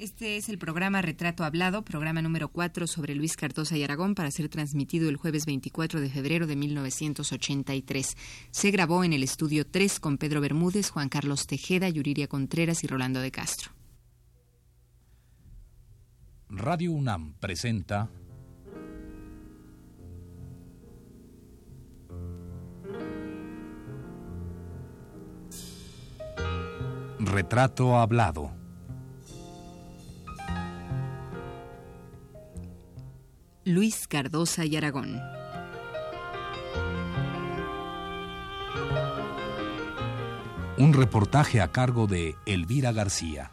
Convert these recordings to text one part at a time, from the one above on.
Este es el programa Retrato Hablado, programa número 4 sobre Luis Cardosa y Aragón para ser transmitido el jueves 24 de febrero de 1983. Se grabó en el estudio 3 con Pedro Bermúdez, Juan Carlos Tejeda, Yuriria Contreras y Rolando de Castro. Radio UNAM presenta Retrato Hablado. Luis Cardosa y Aragón. Un reportaje a cargo de Elvira García.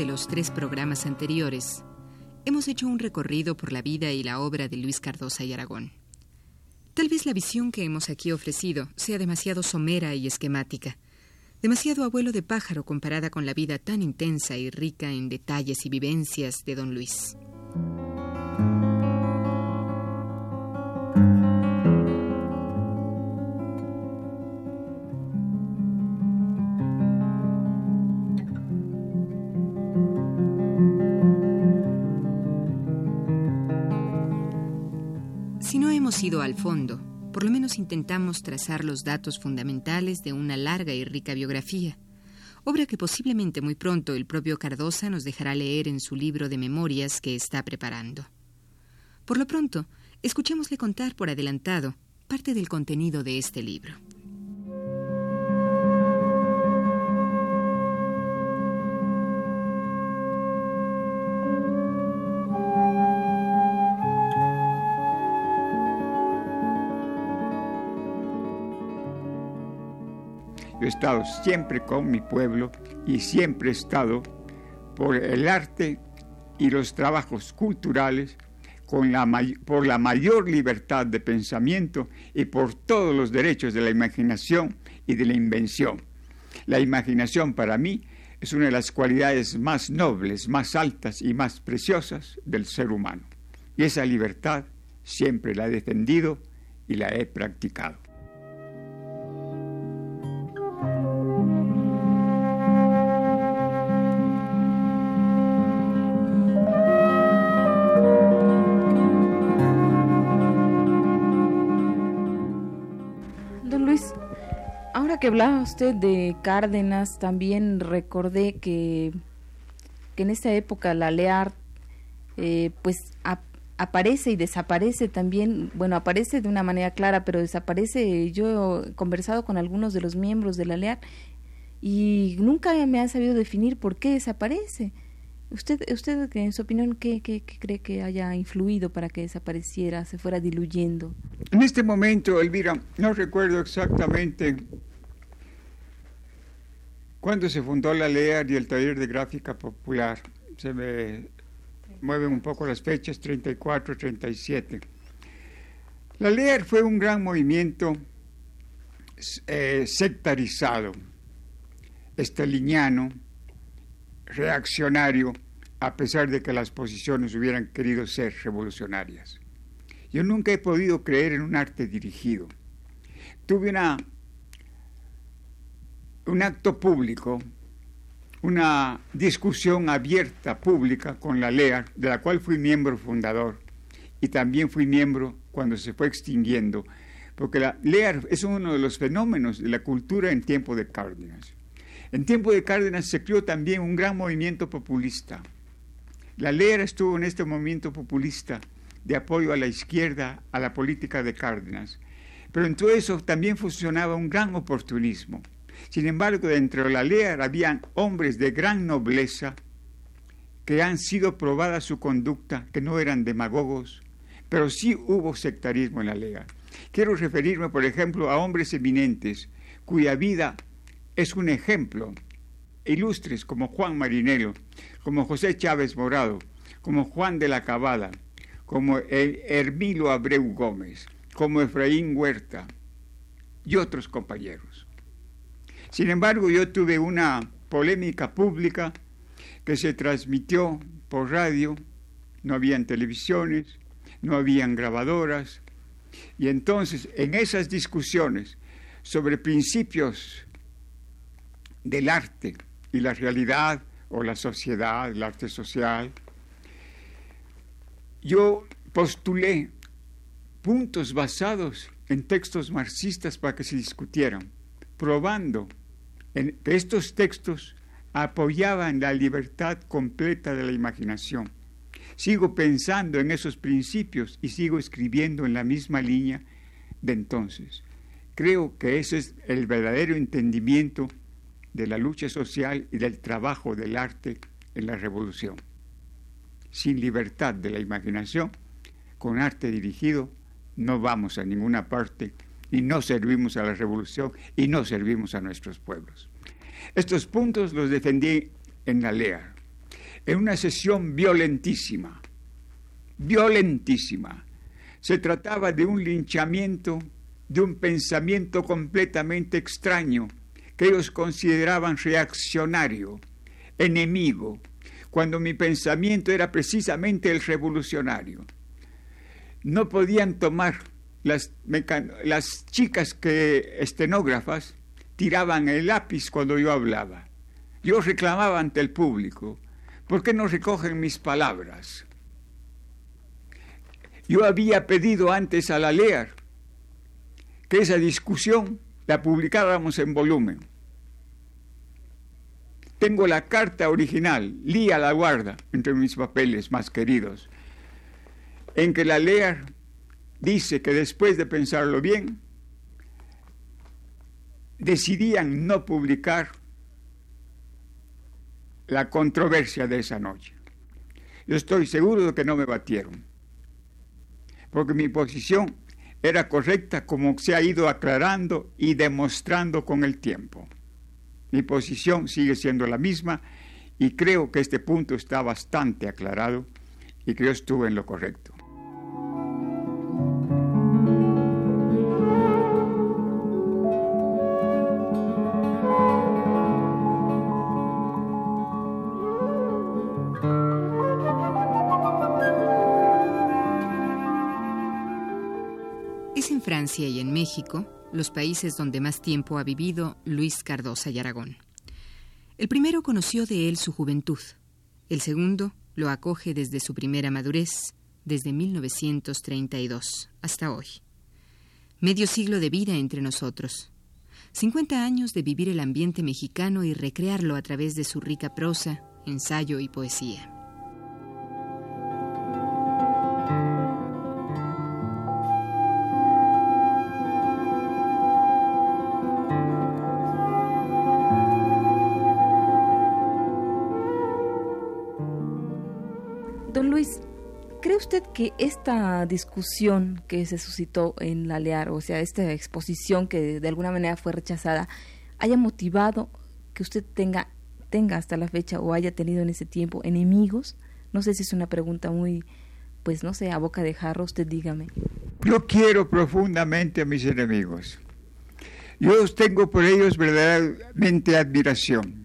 De los tres programas anteriores, hemos hecho un recorrido por la vida y la obra de Luis Cardosa y Aragón. Tal vez la visión que hemos aquí ofrecido sea demasiado somera y esquemática, demasiado abuelo de pájaro comparada con la vida tan intensa y rica en detalles y vivencias de don Luis. Fondo, por lo menos intentamos trazar los datos fundamentales de una larga y rica biografía, obra que posiblemente muy pronto el propio Cardosa nos dejará leer en su libro de memorias que está preparando. Por lo pronto, escuchémosle contar por adelantado parte del contenido de este libro. Estado siempre con mi pueblo y siempre he estado por el arte y los trabajos culturales con la por la mayor libertad de pensamiento y por todos los derechos de la imaginación y de la invención. La imaginación para mí es una de las cualidades más nobles, más altas y más preciosas del ser humano. Y esa libertad siempre la he defendido y la he practicado. Que hablaba usted de Cárdenas, también recordé que, que en esta época la LEAR eh, pues ap- aparece y desaparece también, bueno, aparece de una manera clara, pero desaparece. Yo he conversado con algunos de los miembros de la LEAR y nunca me han sabido definir por qué desaparece. ¿Usted, usted en su opinión, ¿qué, qué, qué cree que haya influido para que desapareciera, se fuera diluyendo? En este momento, Elvira, no recuerdo exactamente cuándo se fundó la LEAR y el Taller de Gráfica Popular. Se me mueven un poco las fechas, 34, 37. La LEAR fue un gran movimiento eh, sectarizado, estaliniano, reaccionario, a pesar de que las posiciones hubieran querido ser revolucionarias. Yo nunca he podido creer en un arte dirigido. Tuve una, un acto público, una discusión abierta pública con la LEA, de la cual fui miembro fundador y también fui miembro cuando se fue extinguiendo, porque la LEAR es uno de los fenómenos de la cultura en tiempo de Cárdenas. En tiempo de Cárdenas se creó también un gran movimiento populista. La LEAR estuvo en este movimiento populista de apoyo a la izquierda, a la política de Cárdenas. Pero en todo eso también funcionaba un gran oportunismo. Sin embargo, dentro de la LEAR habían hombres de gran nobleza que han sido probada su conducta, que no eran demagogos, pero sí hubo sectarismo en la LEAR. Quiero referirme, por ejemplo, a hombres eminentes cuya vida es un ejemplo ilustres como Juan Marinelo, como José Chávez Morado, como Juan de la Cabada, como Hermilo Abreu Gómez, como Efraín Huerta y otros compañeros. Sin embargo, yo tuve una polémica pública que se transmitió por radio, no habían televisiones, no habían grabadoras, y entonces en esas discusiones sobre principios del arte y la realidad o la sociedad, el arte social, yo postulé puntos basados en textos marxistas para que se discutieran, probando estos textos apoyaban la libertad completa de la imaginación. Sigo pensando en esos principios y sigo escribiendo en la misma línea de entonces. Creo que ese es el verdadero entendimiento de la lucha social y del trabajo del arte en la revolución. Sin libertad de la imaginación, con arte dirigido, no vamos a ninguna parte y no servimos a la revolución y no servimos a nuestros pueblos. Estos puntos los defendí en la LEA, en una sesión violentísima, violentísima. Se trataba de un linchamiento, de un pensamiento completamente extraño que ellos consideraban reaccionario, enemigo, cuando mi pensamiento era precisamente el revolucionario. No podían tomar las, chicas que estenógrafas tiraban el lápiz cuando yo hablaba. Yo reclamaba ante el público, ¿por qué no recogen mis palabras? Yo había pedido antes a la LEAR que esa discusión la publicáramos en volumen. Tengo la carta original, Lía la guarda, entre mis papeles más queridos, en que la LEAR dice que después de pensarlo bien, decidían no publicar la controversia de esa noche. Yo estoy seguro de que no me batieron, porque mi posición era correcta como se ha ido aclarando y demostrando con el tiempo. Mi posición sigue siendo la misma y creo que este punto está bastante aclarado y que yo estuve en lo correcto. Los países donde más tiempo ha vivido Luis Cardosa y Aragón. El primero conoció de él su juventud, el segundo lo acoge desde su primera madurez, desde 1932 hasta hoy. Medio siglo de vida entre nosotros. 50 años de vivir el ambiente mexicano y recrearlo a través de su rica prosa, ensayo y poesía. Que esta discusión que se suscitó en la LEAR, o sea, esta exposición que de alguna manera fue rechazada, haya motivado que usted tenga, tenga hasta la fecha o haya tenido en ese tiempo enemigos? No sé si es una pregunta muy, pues no sé, a boca de jarro, usted dígame. Yo quiero profundamente a mis enemigos. Yo tengo por ellos verdaderamente admiración.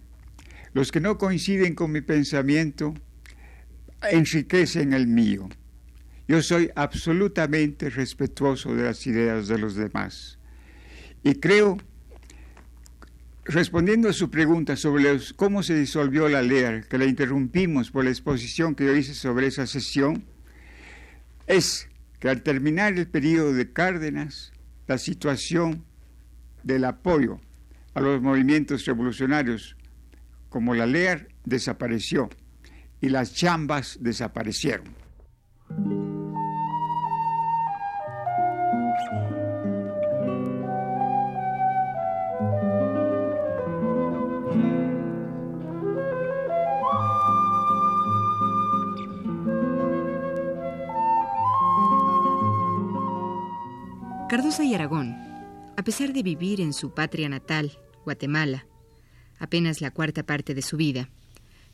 Los que no coinciden con mi pensamiento enriquecen el mío. Yo soy absolutamente respetuoso de las ideas de los demás. Y creo, respondiendo a su pregunta sobre cómo se disolvió la ley, que la interrumpimos por la exposición que yo hice sobre esa sesión, es que al terminar el periodo de Cárdenas, la situación del apoyo a los movimientos revolucionarios como la LEAR desapareció y las chambas desaparecieron. Cardosa y Aragón, a pesar de vivir en su patria natal, Guatemala, apenas la cuarta parte de su vida,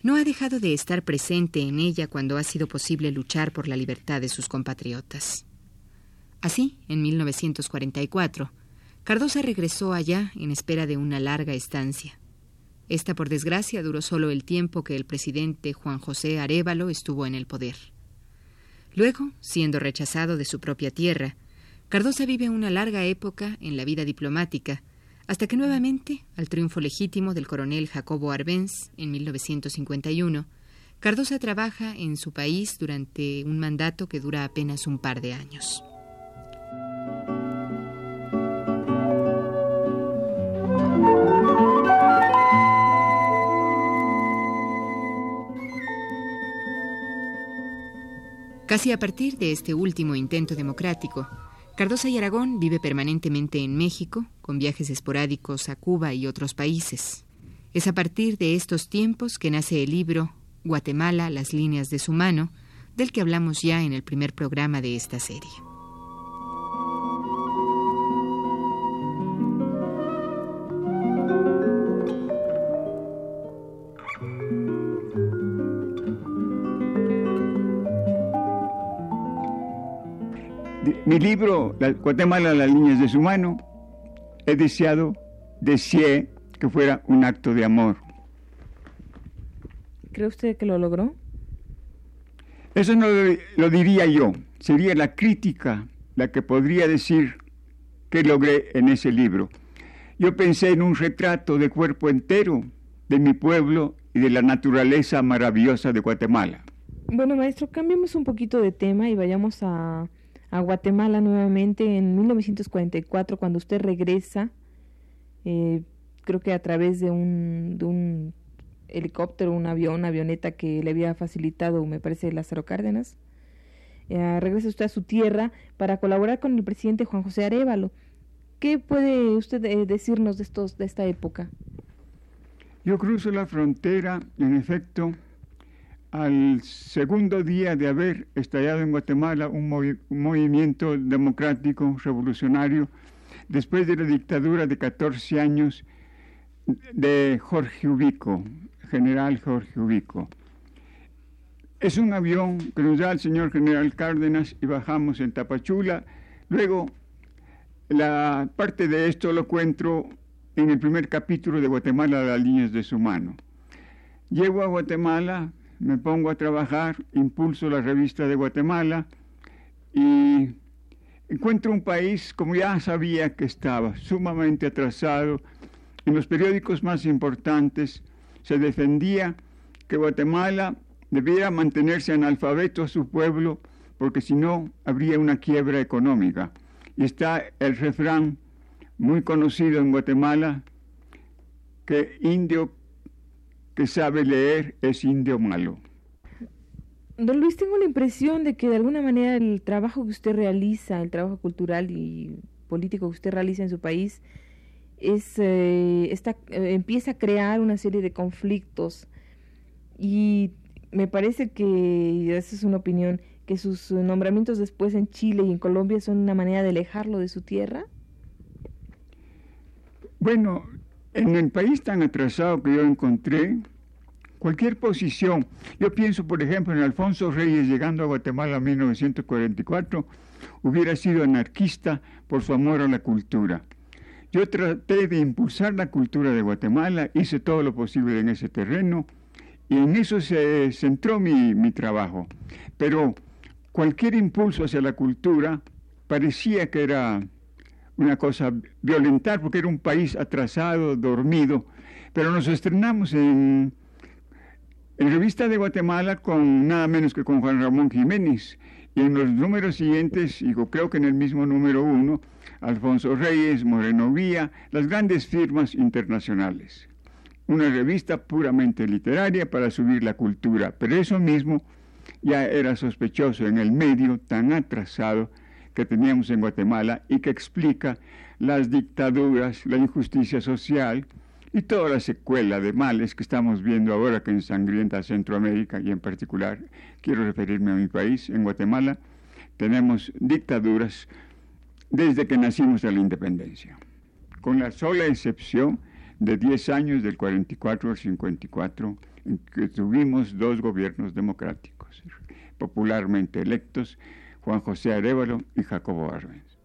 no ha dejado de estar presente en ella cuando ha sido posible luchar por la libertad de sus compatriotas. Así, en 1944, Cardosa regresó allá en espera de una larga estancia. Esta, por desgracia, duró solo el tiempo que el presidente Juan José Arevalo estuvo en el poder. Luego, siendo rechazado de su propia tierra, Cardosa vive una larga época en la vida diplomática, hasta que nuevamente, al triunfo legítimo del coronel Jacobo Arbenz en 1951, Cardosa trabaja en su país durante un mandato que dura apenas un par de años. Casi a partir de este último intento democrático, Cardosa y Aragón vive permanentemente en México, con viajes esporádicos a Cuba y otros países. Es a partir de estos tiempos que nace el libro Guatemala, las líneas de su mano, del que hablamos ya en el primer programa de esta serie. Mi libro, Guatemala, las líneas de su mano, he deseado, deseé que fuera un acto de amor. ¿Cree usted que lo logró? Eso no lo diría yo, sería la crítica la que podría decir que logré en ese libro. Yo pensé en un retrato de cuerpo entero de mi pueblo y de la naturaleza maravillosa de Guatemala. Bueno, maestro, cambiemos un poquito de tema y vayamos a, a Guatemala nuevamente en 1944, cuando usted regresa, eh, creo que a través de un, helicóptero, un avión, una avioneta que le había facilitado, me parece, Lázaro Cárdenas. Eh, regresa usted a su tierra para colaborar con el presidente Juan José Arevalo. ¿Qué puede usted eh, decirnos de, estos, de esta época? Yo cruzo la frontera, en efecto, al segundo día de haber estallado en Guatemala un, movimiento democrático revolucionario, después de la dictadura de 14 años de Jorge Ubico, general Jorge Ubico. Es un avión que nos da el señor general Cárdenas y bajamos en Tapachula. Luego, la parte de esto lo encuentro en el primer capítulo de Guatemala, las líneas de su mano. Llego a Guatemala, me pongo a trabajar, impulso la revista de Guatemala y encuentro un país como ya sabía que estaba, sumamente atrasado. En los periódicos más importantes se defendía que Guatemala debiera mantenerse analfabeto a su pueblo porque si no habría una quiebra económica. Y está el refrán muy conocido en Guatemala que indio que sabe leer es indio malo. Don Luis, tengo la impresión de que de alguna manera el trabajo que usted realiza, el trabajo cultural y político que usted realiza en su país, es, eh, eh, empieza a crear una serie de conflictos y me parece que, esa es una opinión, que sus nombramientos después en Chile y en Colombia son una manera de alejarlo de su tierra. Bueno, en el país tan atrasado que yo encontré, cualquier posición, yo pienso por ejemplo en Alfonso Reyes llegando a Guatemala en 1944, hubiera sido anarquista por su amor a la cultura. Yo traté de impulsar la cultura de Guatemala, hice todo lo posible en ese terreno y en eso se centró mi, mi trabajo. Pero cualquier impulso hacia la cultura parecía que era una cosa violentar porque era un país atrasado, dormido, pero nos estrenamos en, en Revista de Guatemala con nada menos que con Juan Ramón Jiménez y en los números siguientes, y creo que en el mismo número uno, Alfonso Reyes, Moreno Vía, las grandes firmas internacionales. Una revista puramente literaria para subir la cultura, pero eso mismo ya era sospechoso en el medio tan atrasado que teníamos en Guatemala y que explica las dictaduras, la injusticia social y toda la secuela de males que estamos viendo ahora que ensangrienta Centroamérica y en particular quiero referirme a mi país, en Guatemala, tenemos dictaduras desde que nacimos de la independencia, con la sola excepción de 10 años, del 44 al 54, en que tuvimos dos gobiernos democráticos, popularmente electos, Juan José Arevalo y Jacobo Arbenz.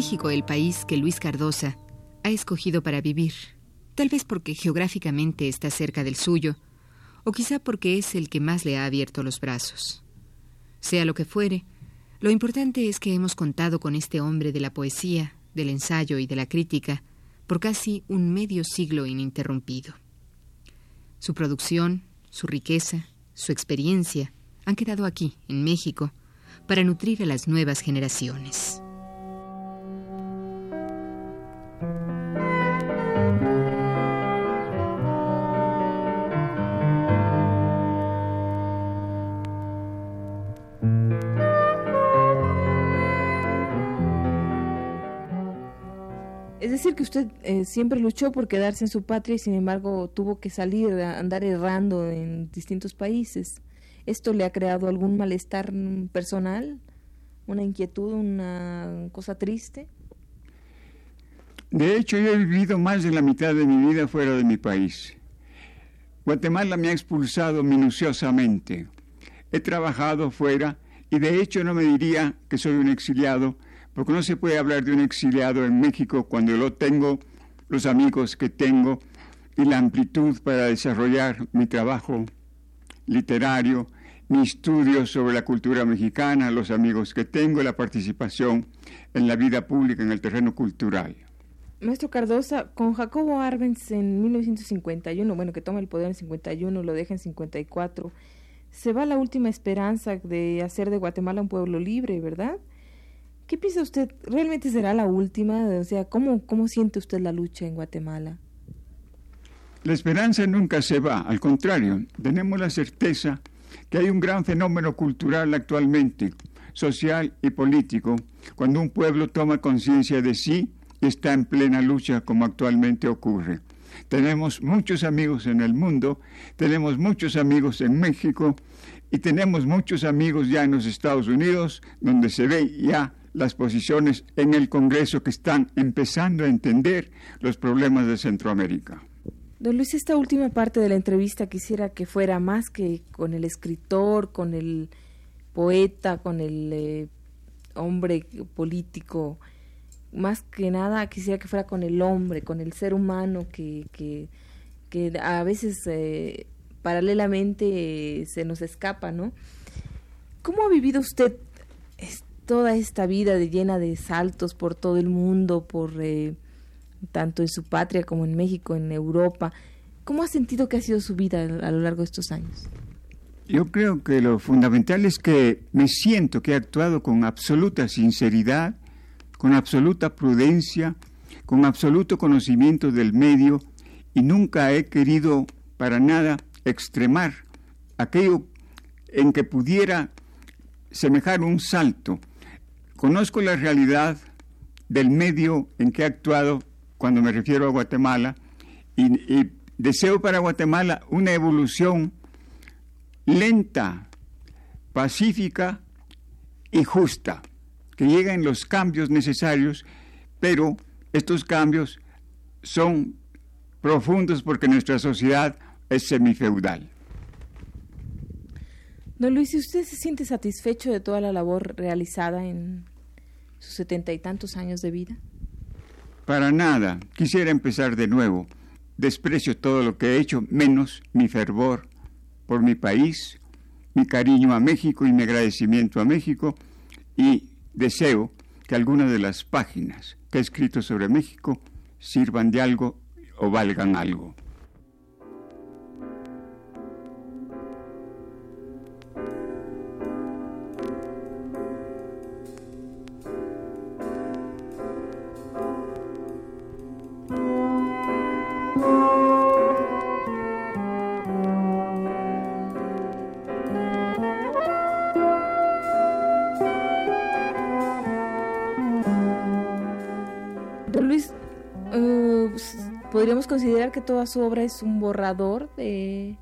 México el país que Luis Cardosa ha escogido para vivir, tal vez porque geográficamente está cerca del suyo, o quizá porque es el que más le ha abierto los brazos. Sea lo que fuere, lo importante es que hemos contado con este hombre de la poesía, del ensayo y de la crítica por casi un medio siglo ininterrumpido. Su producción, su riqueza, su experiencia han quedado aquí, en México, para nutrir a las nuevas generaciones. Que usted eh, siempre luchó por quedarse en su patria y sin embargo tuvo que salir a andar errando en distintos países. ¿Esto le ha creado algún malestar personal? ¿Una inquietud? ¿Una cosa triste? De hecho, yo he vivido más de la mitad de mi vida fuera de mi país. Guatemala me ha expulsado minuciosamente. He trabajado fuera y de hecho no me diría que soy un exiliado, porque no se puede hablar de un exiliado en México cuando yo tengo los amigos que tengo y la amplitud para desarrollar mi trabajo literario, mi estudio sobre la cultura mexicana, los amigos que tengo, la participación en la vida pública en el terreno cultural. Maestro Cardosa, con Jacobo Arbenz en 1951, bueno, que toma el poder en 51, lo deja en 54, se va la última esperanza de hacer de Guatemala un pueblo libre, ¿verdad? ¿Qué piensa usted? ¿Realmente será la última? O sea, ¿cómo, ¿cómo siente usted la lucha en Guatemala? La esperanza nunca se va, al contrario, tenemos la certeza que hay un gran fenómeno cultural actualmente, social y político, cuando un pueblo toma conciencia de sí y está en plena lucha como actualmente ocurre. Tenemos muchos amigos en el mundo, tenemos muchos amigos en México y tenemos muchos amigos ya en los Estados Unidos, donde se ve ya las posiciones en el Congreso que están empezando a entender los problemas de Centroamérica. Don Luis, esta última parte de la entrevista quisiera que fuera más que con el escritor, con el poeta, con el eh, hombre político, más que nada quisiera que fuera con el hombre, con el ser humano que, que, a veces eh, paralelamente se nos escapa, ¿no? ¿Cómo ha vivido usted toda esta vida de, llena de saltos por todo el mundo, por eh, tanto en su patria como en México, en Europa. ¿Cómo ha sentido que ha sido su vida a lo largo de estos años? Yo creo que lo fundamental es que me siento que he actuado con absoluta sinceridad, con absoluta prudencia, con absoluto conocimiento del medio y nunca he querido para nada extremar aquello en que pudiera semejar un salto Conozco la realidad del medio en que he actuado cuando me refiero a Guatemala y, deseo para Guatemala una evolución lenta, pacífica y justa, que lleguen los cambios necesarios, pero estos cambios son profundos porque nuestra sociedad es semifeudal. Don Luis, ¿usted se siente satisfecho de toda la labor realizada en sus setenta y tantos años de vida? Para nada. Quisiera empezar de nuevo. Desprecio todo lo que he hecho, menos mi fervor por mi país, mi cariño a México y mi agradecimiento a México y deseo que algunas de las páginas que he escrito sobre México sirvan de algo o valgan algo. Podríamos considerar que toda su obra es un borrador de,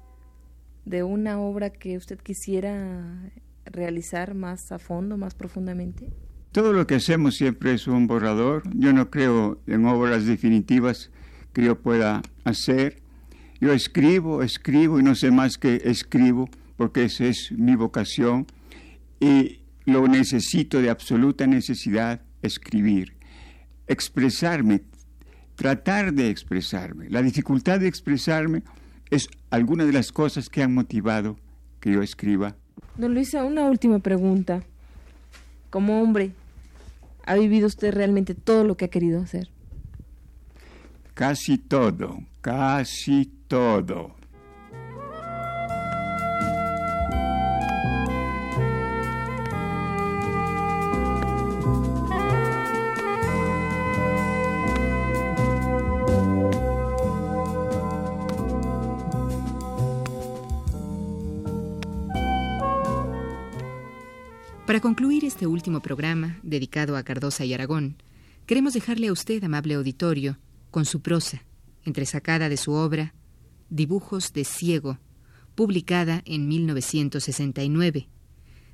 de una obra que usted quisiera realizar más a fondo, más profundamente. Todo lo que hacemos siempre es un borrador. Yo no creo en obras definitivas que yo pueda hacer. Yo escribo, escribo y no sé más que escribo porque esa es mi vocación y lo necesito de absoluta necesidad escribir, expresarme, tratar de expresarme. La dificultad de expresarme es alguna de las cosas que han motivado que yo escriba. Don Luisa, una última pregunta. Como hombre, ¿ha vivido usted realmente todo lo que ha querido hacer? Casi todo, casi todo. Para concluir este último programa, dedicado a Cardosa y Aragón, queremos dejarle a usted, amable auditorio, con su prosa, entresacada de su obra Dibujos de Ciego, publicada en 1969,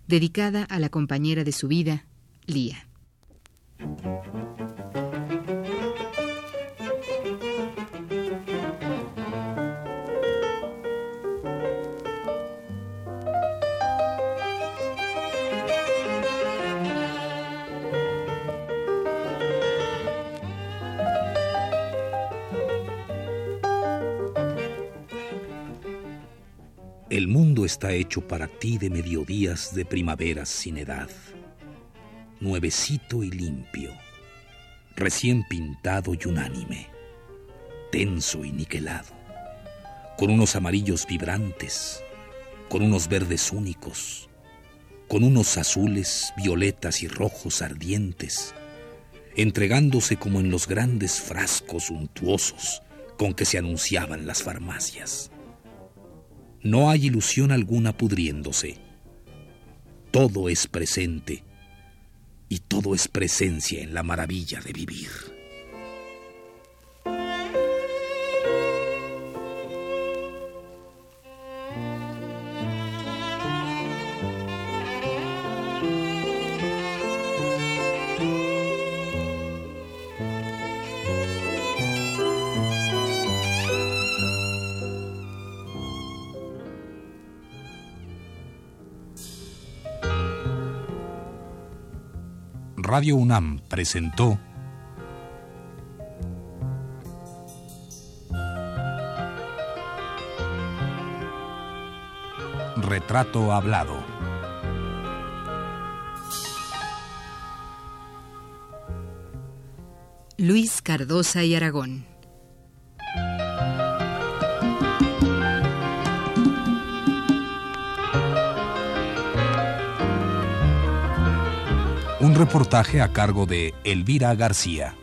dedicada a la compañera de su vida, Lía. El mundo está hecho para ti de mediodías de primaveras sin edad, nuevecito y limpio, recién pintado y unánime, tenso y niquelado, con unos amarillos vibrantes, con unos verdes únicos, con unos azules, violetas y rojos ardientes, entregándose como en los grandes frascos suntuosos con que se anunciaban las farmacias no hay ilusión alguna pudriéndose. Todo es presente y todo es presencia en la maravilla de vivir. Radio UNAM presentó Retrato Hablado. Luis Cardosa y Aragón. Reportaje a cargo de Elvira García.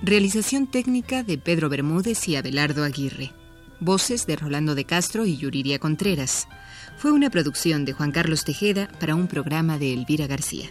Realización técnica de Pedro Bermúdez y Abelardo Aguirre. Voces de Rolando de Castro y Yuriria Contreras. Fue una producción de Juan Carlos Tejeda para un programa de Elvira García.